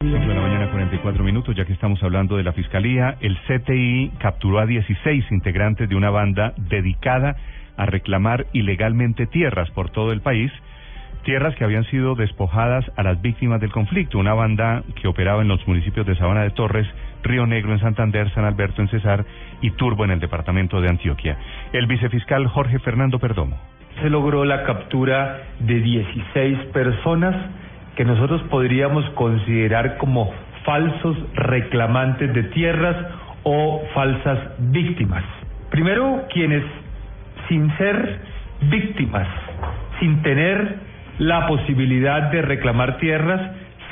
de la mañana, 44 minutos, ya que estamos hablando de la Fiscalía, el CTI capturó a 16 integrantes de una banda dedicada a reclamar ilegalmente tierras por todo el país, tierras que habían sido despojadas a las víctimas del conflicto, una banda que operaba en los municipios de Sabana de Torres, Río Negro en Santander, San Alberto en Cesar y Turbo en el departamento de Antioquia. El vicefiscal Jorge Fernando Perdomo. Se logró la captura de 16 personas que nosotros podríamos considerar como falsos reclamantes de tierras o falsas víctimas. Primero, quienes sin ser víctimas, sin tener la posibilidad de reclamar tierras,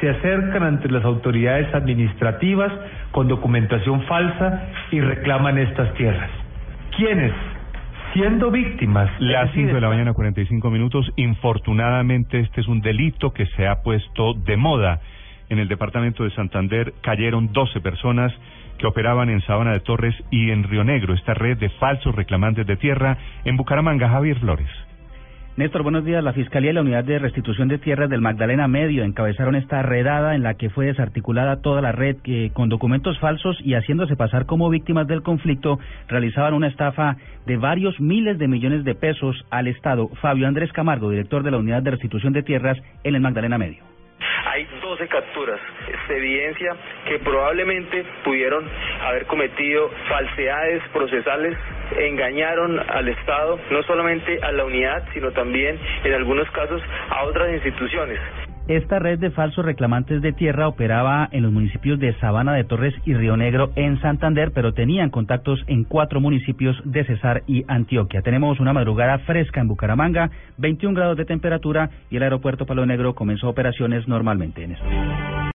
se acercan ante las autoridades administrativas con documentación falsa y reclaman estas tierras. ¿Quiénes? Siendo víctimas. Las 5 de la mañana, 45 minutos. Infortunadamente, este es un delito que se ha puesto de moda. En el departamento de Santander cayeron 12 personas que operaban en Sabana de Torres y en Río Negro, esta red de falsos reclamantes de tierra en Bucaramanga. Javier Flores. Néstor, buenos días. La Fiscalía y la Unidad de Restitución de Tierras del Magdalena Medio encabezaron esta redada en la que fue desarticulada toda la red que con documentos falsos y haciéndose pasar como víctimas del conflicto realizaban una estafa de varios miles de millones de pesos al Estado. Fabio Andrés Camargo, director de la Unidad de Restitución de Tierras en el Magdalena Medio hay 12 capturas. Se evidencia que probablemente pudieron haber cometido falsedades procesales, engañaron al Estado, no solamente a la unidad, sino también en algunos casos a otras instituciones. Esta red de falsos reclamantes de tierra operaba en los municipios de Sabana de Torres y Río Negro en Santander, pero tenían contactos en cuatro municipios de Cesar y Antioquia. Tenemos una madrugada fresca en Bucaramanga, 21 grados de temperatura y el aeropuerto Palo Negro comenzó operaciones normalmente en esto.